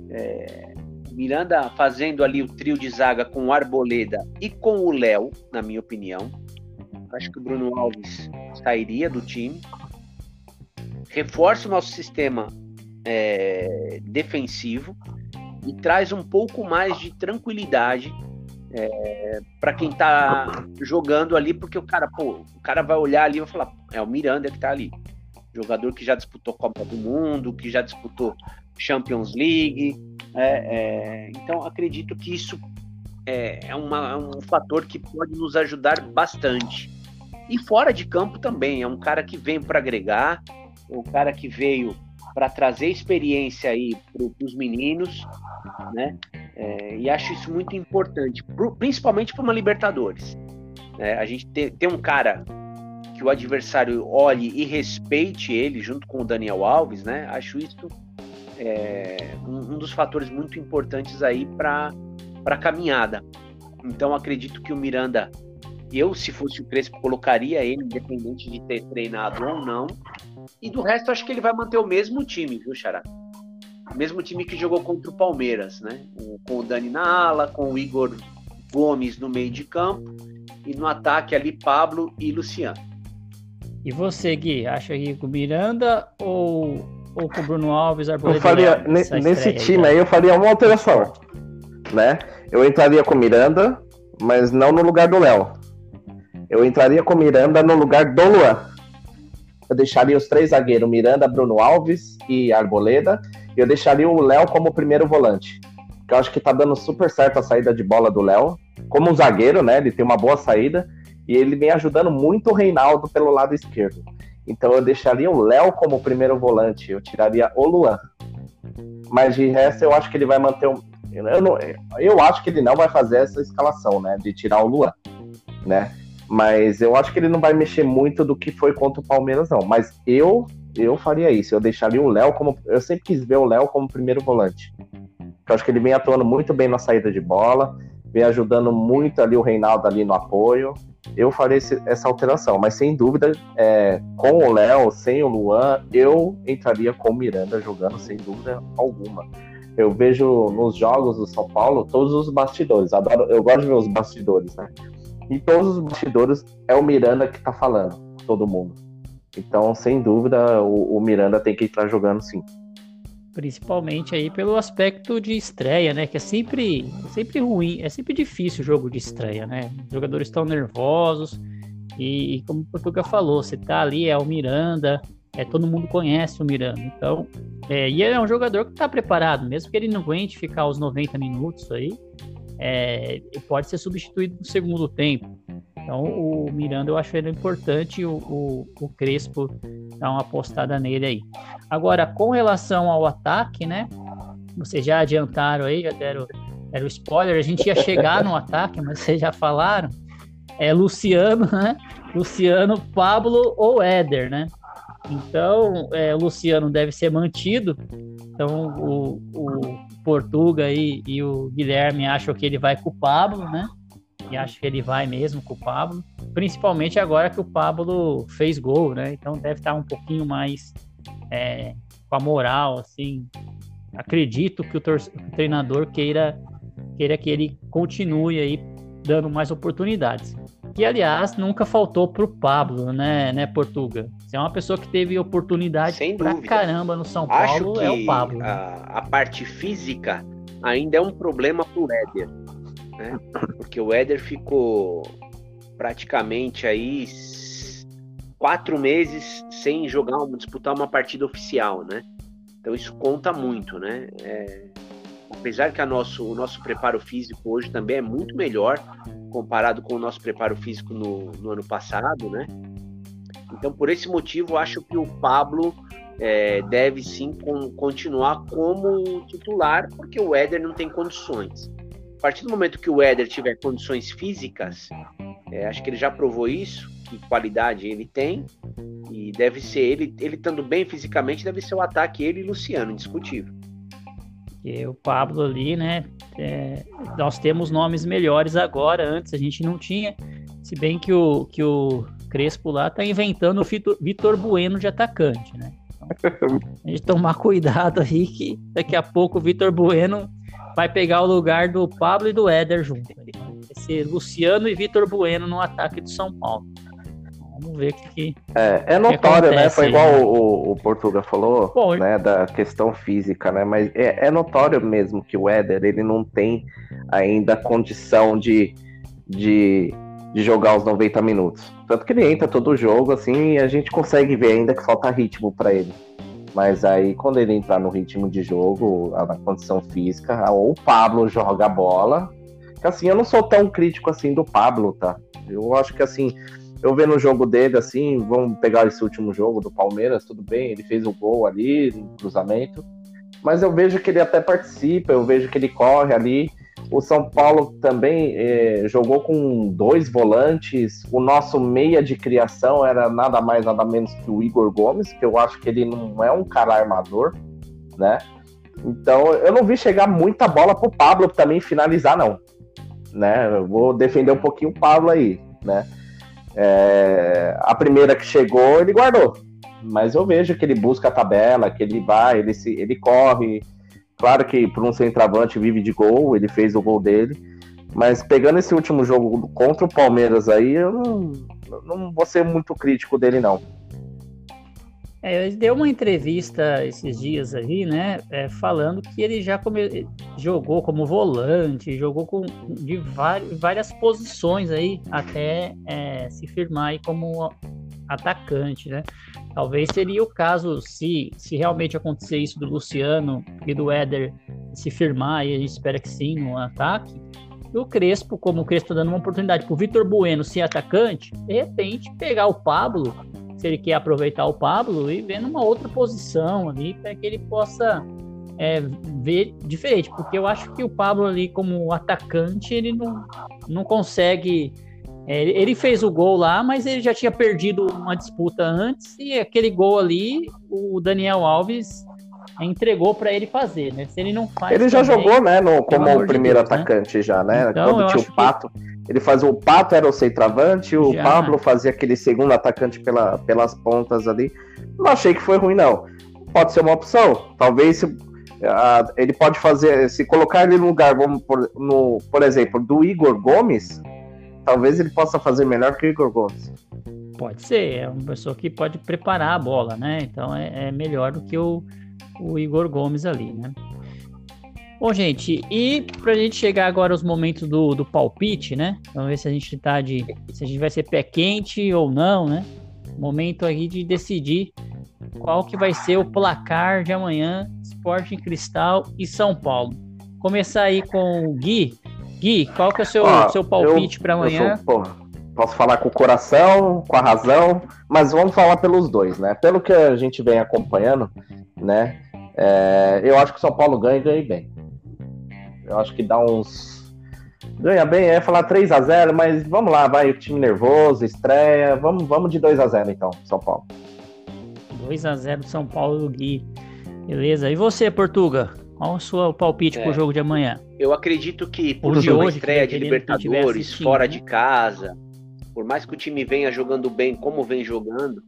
É, Miranda fazendo ali o trio de zaga com o Arboleda e com o Léo, na minha opinião. Acho que o Bruno Alves sairia do time. Reforça o nosso sistema é, defensivo e traz um pouco mais de tranquilidade é, para quem tá jogando ali, porque o cara, pô, o cara vai olhar ali e vai falar, é o Miranda que tá ali. Jogador que já disputou Copa do Mundo, que já disputou Champions League. É, é, então, acredito que isso é, é, uma, é, um fator que pode nos ajudar bastante. E fora de campo também, é um cara que vem para agregar, um cara que veio para trazer experiência aí para os meninos, né? É, e acho isso muito importante, pro, principalmente para uma Libertadores. Né? A gente ter um cara que o adversário olhe e respeite ele junto com o Daniel Alves, né? Acho isso é, um, um, dos fatores muito importantes aí para a caminhada. Então acredito que o Miranda, eu se fosse o Crespo, colocaria ele, independente de ter treinado ou não. E do resto, acho que ele vai manter o mesmo time, viu, Xará? O mesmo time que jogou contra o Palmeiras, né? Com o Dani na ala, com o Igor Gomes no meio de campo e no ataque ali Pablo e Luciano. E você, Gui, acha que com o Miranda ou ou com o Bruno Alves, Arboleda? Eu faria, nesse time aí, eu faria uma alteração, né? Eu entraria com Miranda, mas não no lugar do Léo. Eu entraria com Miranda no lugar do Luan. Eu deixaria os três zagueiros, Miranda, Bruno Alves e Arboleda. E eu deixaria o Léo como primeiro volante. Que eu acho que tá dando super certo a saída de bola do Léo. Como um zagueiro, né? Ele tem uma boa saída. E ele vem ajudando muito o Reinaldo pelo lado esquerdo. Então eu deixaria o Léo como primeiro volante, eu tiraria o Luan. Mas de resto eu acho que ele vai manter. Eu, não, eu acho que ele não vai fazer essa escalação, né? De tirar o Luan, né? Mas eu acho que ele não vai mexer muito do que foi contra o Palmeiras, não. Mas eu eu faria isso. Eu deixaria o Léo como. Eu sempre quis ver o Léo como primeiro volante. Eu acho que ele vem atuando muito bem na saída de bola, vem ajudando muito ali o Reinaldo ali no apoio eu faria esse, essa alteração. Mas sem dúvida, é, com o Léo, sem o Luan, eu entraria com o Miranda jogando, sem dúvida alguma. Eu vejo nos jogos do São Paulo todos os bastidores. Adoro, eu gosto de ver os bastidores, né? E todos os bastidores é o Miranda que tá falando, todo mundo. Então, sem dúvida, o, o Miranda tem que estar jogando sim principalmente aí pelo aspecto de estreia, né? Que é sempre, sempre ruim, é sempre difícil o jogo de estreia, né? Os jogadores estão nervosos e, e, como o Portuga falou, você tá ali, é o Miranda, é, todo mundo conhece o Miranda, então, é, e ele é um jogador que está preparado, mesmo que ele não aguente ficar os 90 minutos aí, é, pode ser substituído no segundo tempo. Então o Miranda eu acho ele importante, o, o, o Crespo dá uma apostada nele aí. Agora, com relação ao ataque, né? Vocês já adiantaram aí, já deram, deram spoiler, a gente ia chegar no ataque, mas vocês já falaram. É Luciano, né? Luciano, Pablo ou Éder, né? Então, é, o Luciano deve ser mantido. Então, o, o Portuga e o Guilherme acham que ele vai com o Pablo, né? E acho que ele vai mesmo com o Pablo. Principalmente agora que o Pablo fez gol, né? Então deve estar um pouquinho mais é, com a moral, assim. Acredito que o, o treinador queira, queira que ele continue aí dando mais oportunidades. Que, aliás, nunca faltou pro Pablo, né, né, Portuga? Se é uma pessoa que teve oportunidade Sem pra dúvida. caramba no São Paulo, Acho é o Pablo. A, a parte física ainda é um problema pro Éder. Né? Porque o Éder ficou praticamente aí quatro meses sem jogar, disputar uma partida oficial, né? Então isso conta muito, né? É, apesar que nosso, o nosso preparo físico hoje também é muito melhor comparado com o nosso preparo físico no, no ano passado, né? Então por esse motivo acho que o Pablo é, deve sim com, continuar como titular, porque o Éder não tem condições. A partir do momento que o Éder tiver condições físicas, é, acho que ele já provou isso, que qualidade ele tem, e deve ser ele, ele estando bem fisicamente, deve ser o ataque ele e Luciano, indiscutível. O Pablo ali, né? É, nós temos nomes melhores agora, antes a gente não tinha. Se bem que o, que o Crespo lá tá inventando o Vitor, Vitor Bueno de atacante, né? Então, a gente tomar cuidado aí que daqui a pouco o Vitor Bueno vai pegar o lugar do Pablo e do Éder junto. Vai ser Luciano e Vitor Bueno no ataque do São Paulo. Vamos ver o que, É, é notório, né? Foi igual o, o Portuga falou, Bom, né? Da questão física, né? Mas é, é notório mesmo que o Éder, ele não tem ainda condição de, de, de jogar os 90 minutos. Tanto que ele entra todo jogo, assim, e a gente consegue ver ainda que falta ritmo para ele. Mas aí, quando ele entrar no ritmo de jogo, na condição física, ou o Pablo joga a bola. Que assim, eu não sou tão crítico assim do Pablo, tá? Eu acho que assim, eu vendo o jogo dele assim, vamos pegar esse último jogo do Palmeiras, tudo bem, ele fez o gol ali, no cruzamento. Mas eu vejo que ele até participa, eu vejo que ele corre ali. O São Paulo também eh, jogou com dois volantes. O nosso meia de criação era nada mais, nada menos que o Igor Gomes, que eu acho que ele não é um cara armador, né? Então eu não vi chegar muita bola pro Pablo também finalizar, não. Né? Eu vou defender um pouquinho o Pablo aí, né? É, a primeira que chegou, ele guardou. Mas eu vejo que ele busca a tabela, que ele vai, ele, se, ele corre. Claro que por um centroavante vive de gol, ele fez o gol dele. Mas pegando esse último jogo contra o Palmeiras aí, eu não, não vou ser muito crítico dele, não. É, ele deu uma entrevista esses dias aí, né, é, falando que ele já come... jogou como volante, jogou com de várias posições aí até é, se firmar aí como atacante, né? Talvez seria o caso se, se realmente acontecer isso do Luciano e do Éder se firmar, e a gente espera que sim, no ataque. O Crespo, como o Crespo tá dando uma oportunidade para o Vitor Bueno ser atacante, de repente pegar o Pablo se ele quer aproveitar o Pablo e ver numa outra posição ali para que ele possa é, ver diferente, porque eu acho que o Pablo ali como atacante ele não, não consegue é, ele fez o gol lá, mas ele já tinha perdido uma disputa antes e aquele gol ali o Daniel Alves entregou para ele fazer, né? Se ele não faz. Ele já também, jogou, né? No, como o primeiro Deus, né? atacante né? já, né? Então, Quando tinha o Pato. Que... Ele fazia o Pato, era o centroavante, o já. Pablo fazia aquele segundo atacante pela, pelas pontas ali. Não achei que foi ruim, não. Pode ser uma opção. Talvez se, uh, ele pode fazer. Se colocar ele no lugar, vamos por, no, por exemplo, do Igor Gomes, talvez ele possa fazer melhor que o Igor Gomes. Pode ser, é uma pessoa que pode preparar a bola, né? Então é, é melhor do que o o Igor Gomes ali, né? Bom, gente, e pra gente chegar agora aos momentos do, do palpite, né? Vamos ver se a gente tá de. se a gente vai ser pé quente ou não, né? Momento aí de decidir qual que vai ser o placar de amanhã, Sporting Cristal e São Paulo. Começar aí com o Gui. Gui, qual que é o seu, Ó, seu palpite para amanhã? Sou, posso falar com o coração, com a razão, mas vamos falar pelos dois, né? Pelo que a gente vem acompanhando, né? É, eu acho que o São Paulo ganha e ganha bem. Eu acho que dá uns. Ganha bem, é falar 3 a 0 mas vamos lá, vai o time nervoso, estreia. Vamos, vamos de 2 a 0 então, São Paulo. 2 a 0 São Paulo Gui. Beleza. E você, Portuga? Qual o seu palpite é, pro jogo de amanhã? Eu acredito que por hoje, uma estreia de Libertadores, fora né? de casa, por mais que o time venha jogando bem como vem jogando,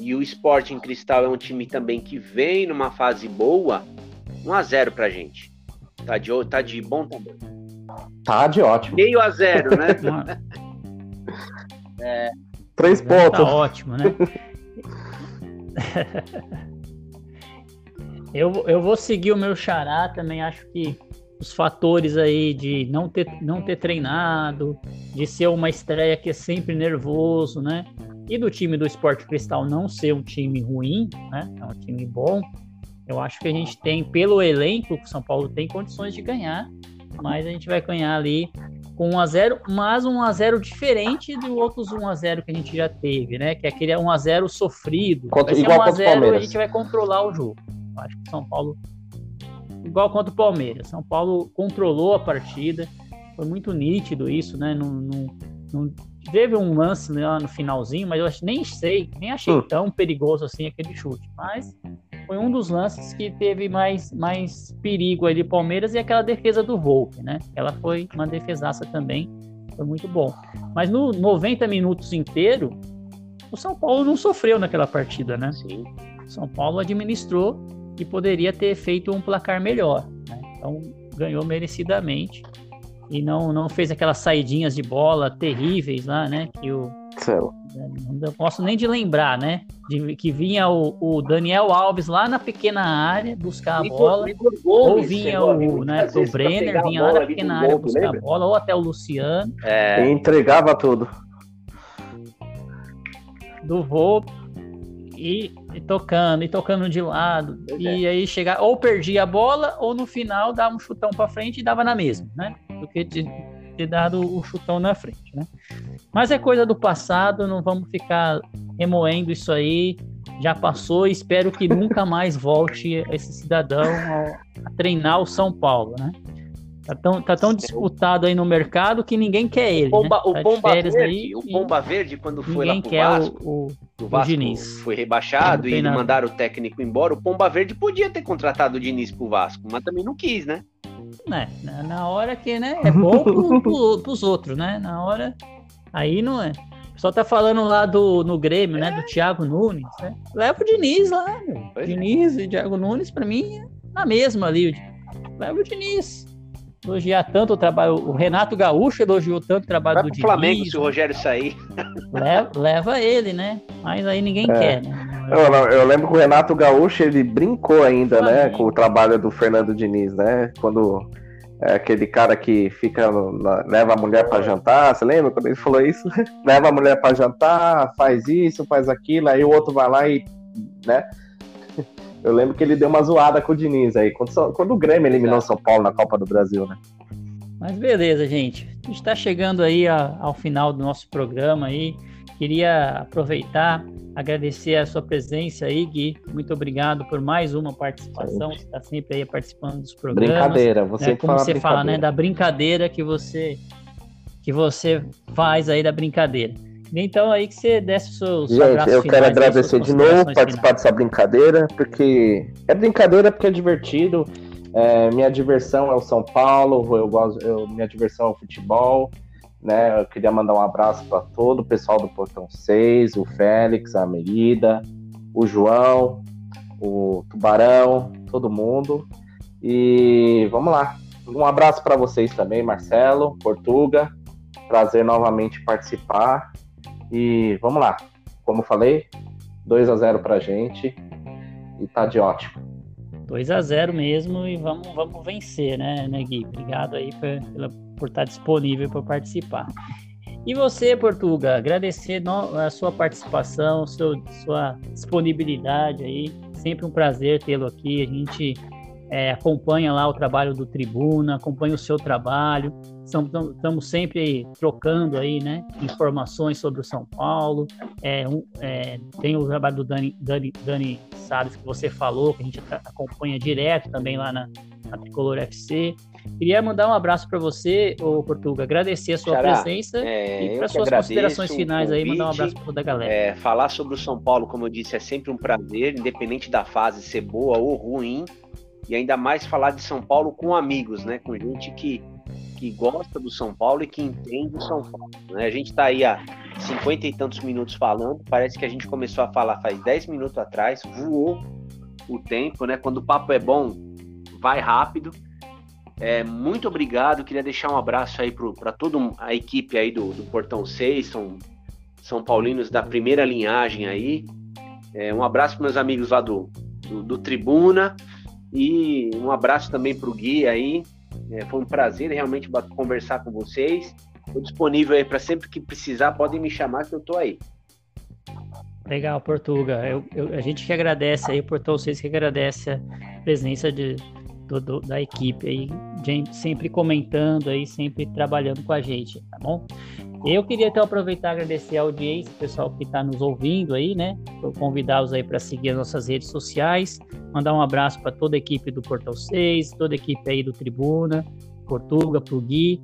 e o Sporting Cristal é um time também que vem numa fase boa, 1 a 0 pra gente. Tá de, tá de bom também. Tá de ótimo. Meio a zero, né? (laughs) é. Três tá pontos. Tá ótimo, né? (laughs) eu, eu vou seguir o meu xará, também acho que os fatores aí de não ter, não ter treinado, de ser uma estreia que é sempre nervoso, né? E do time do Esporte Cristal não ser um time ruim, né? É um time bom. Eu acho que a gente tem, pelo elenco que o São Paulo tem, condições de ganhar, mas a gente vai ganhar ali com 1x0, mas um 1x0 diferente dos outros 1x0 que a gente já teve, né? Que é aquele 1x0 sofrido. Contra, vai ser 1x0 a gente vai controlar o jogo. Eu acho que o São Paulo. Igual contra o Palmeiras. São Paulo controlou a partida. Foi muito nítido isso, né? Não, não, não teve um lance lá no finalzinho, mas eu nem sei, nem achei hum. tão perigoso assim aquele chute. Mas foi um dos lances que teve mais, mais perigo ali Palmeiras e aquela defesa do Volpe, né? Ela foi uma defesaça também, foi muito bom. Mas no 90 minutos inteiro, o São Paulo não sofreu naquela partida, né? Sim. O São Paulo administrou e poderia ter feito um placar melhor, né? Então ganhou merecidamente e não, não fez aquelas saidinhas de bola terríveis lá, né? Que o Céu. Não posso nem de lembrar, né? De, que vinha o, o, Daniel Alves lá na pequena área buscar a bola, ou vinha o, né, o Brenner, vinha lá na pequena área buscar lembra? a bola, ou até o Luciano. É... E entregava tudo. Do voo e, e, tocando, e tocando de lado. e é. aí chegar, ou perdia a bola, ou no final dava um chutão para frente e dava na mesma, né? Do que de, ter dado o chutão na frente, né? Mas é coisa do passado, não vamos ficar remoendo isso aí. Já passou e espero que nunca mais volte esse cidadão a, treinar o São Paulo, né? Tá tão, tá tão disputado aí no mercado que ninguém quer ele. O Bomba, né? tá o Bomba Verde, aí, o Bomba Verde, quando foi lá pro quer Vasco, o, o, o, Vasco Diniz. foi rebaixado e mandaram o técnico embora, o Bomba Verde podia ter contratado o Diniz pro Vasco, mas também não quis, né? Né? Na hora que, né? É bom pro, pro, (laughs) pros outros, né? Na hora. Aí não é. Pessoal tá falando lá do, no Grêmio, né? Do Thiago Nunes, né? Leva o Diniz lá, meu. Pois é. Diniz é. e Thiago Nunes, pra mim, é na mesma ali. Leva o Diniz. Elogiar tanto o trabalho. O Renato Gaúcho elogiou tanto o trabalho Vai do Diniz. Flamengo se o Rogério sair. Leva, leva ele, né? Mas aí ninguém é. quer, né? Eu, eu, lembro que o Renato Gaúcho ele brincou ainda, né, com o trabalho do Fernando Diniz, né? Quando é aquele cara que fica na, leva a mulher para jantar, você lembra quando ele falou isso? (laughs) leva a mulher para jantar, faz isso, faz aquilo, aí o outro vai lá e, né? (laughs) Eu lembro que ele deu uma zoada com o Diniz aí, quando, quando o Grêmio eliminou São Paulo na Copa do Brasil, né? Mas beleza, gente. A gente está chegando aí a, ao final do nosso programa aí. Queria aproveitar, agradecer a sua presença aí, Gui. Muito obrigado por mais uma participação. Você está sempre aí participando dos programas. Brincadeira, você né? Como você fala, né? Da brincadeira que você que você faz aí da brincadeira. Então aí que você desce os seus Gente, eu quero agradecer de novo participar finais. dessa brincadeira, porque é brincadeira porque é divertido. É, minha diversão é o São Paulo, eu gosto, eu, minha diversão é o futebol né? Eu queria mandar um abraço para todo o pessoal do Portão 6, o Félix, a Merida, o João, o Tubarão, todo mundo. E vamos lá. Um abraço para vocês também, Marcelo, Portuga. Prazer novamente participar. E vamos lá. Como falei, 2 a 0 pra gente. E tá de ótimo. 2 a 0 mesmo e vamos, vamos vencer, né, né Gui? Obrigado aí pela por estar disponível para participar. E você, Portuga, agradecer a sua participação, seu, sua disponibilidade aí. Sempre um prazer tê-lo aqui. A gente é, acompanha lá o trabalho do Tribuna, acompanha o seu trabalho. Estamos sempre trocando aí, né, informações sobre o São Paulo. É, um, é, tem o trabalho do Dani, Dani, Dani Salles que você falou, que a gente acompanha direto também lá na, na Tricolor FC. Queria mandar um abraço para você, ô Portuga, agradecer a sua Xará, presença é, e para suas considerações finais aí, mandar um abraço para toda a galera. É, falar sobre o São Paulo, como eu disse, é sempre um prazer, independente da fase ser boa ou ruim, e ainda mais falar de São Paulo com amigos, né? Com gente que, que gosta do São Paulo e que entende o São Paulo. Né? A gente está aí há cinquenta e tantos minutos falando, parece que a gente começou a falar faz 10 minutos atrás, voou o tempo, né? Quando o papo é bom, vai rápido. É, muito obrigado, queria deixar um abraço aí para toda a equipe aí do, do Portão 6, são São Paulinos da primeira linhagem aí. É, um abraço para meus amigos lá do, do, do Tribuna e um abraço também para o Gui aí. É, foi um prazer realmente conversar com vocês. Estou disponível aí para sempre que precisar, podem me chamar que eu estou aí. Legal, Portuga. Eu, eu, a gente que agradece aí, Portão vocês que agradece a presença de, do, do, da equipe aí, sempre comentando aí, sempre trabalhando com a gente, tá bom? Eu queria então aproveitar e agradecer a audiência, o pessoal que está nos ouvindo aí, né? Convidá-los aí para seguir as nossas redes sociais, mandar um abraço para toda a equipe do Portal 6, toda a equipe aí do Tribuna, Portuga, pro Gui,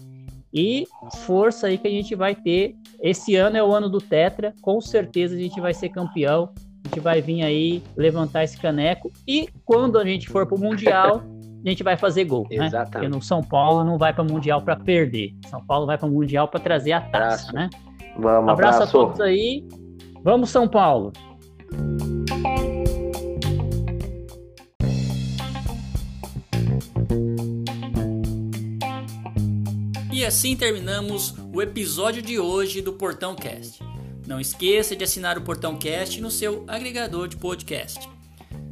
e força aí que a gente vai ter. Esse ano é o ano do Tetra, com certeza a gente vai ser campeão, a gente vai vir aí levantar esse caneco, e quando a gente for para o Mundial. A gente vai fazer gol, né? Exatamente. Porque no São Paulo não vai para o Mundial para perder. São Paulo vai para o Mundial para trazer a taça, abraço. né? Vamos, abraço, abraço a todos aí. Vamos São Paulo. E assim terminamos o episódio de hoje do Portão Cast. Não esqueça de assinar o Portão Cast no seu agregador de podcast.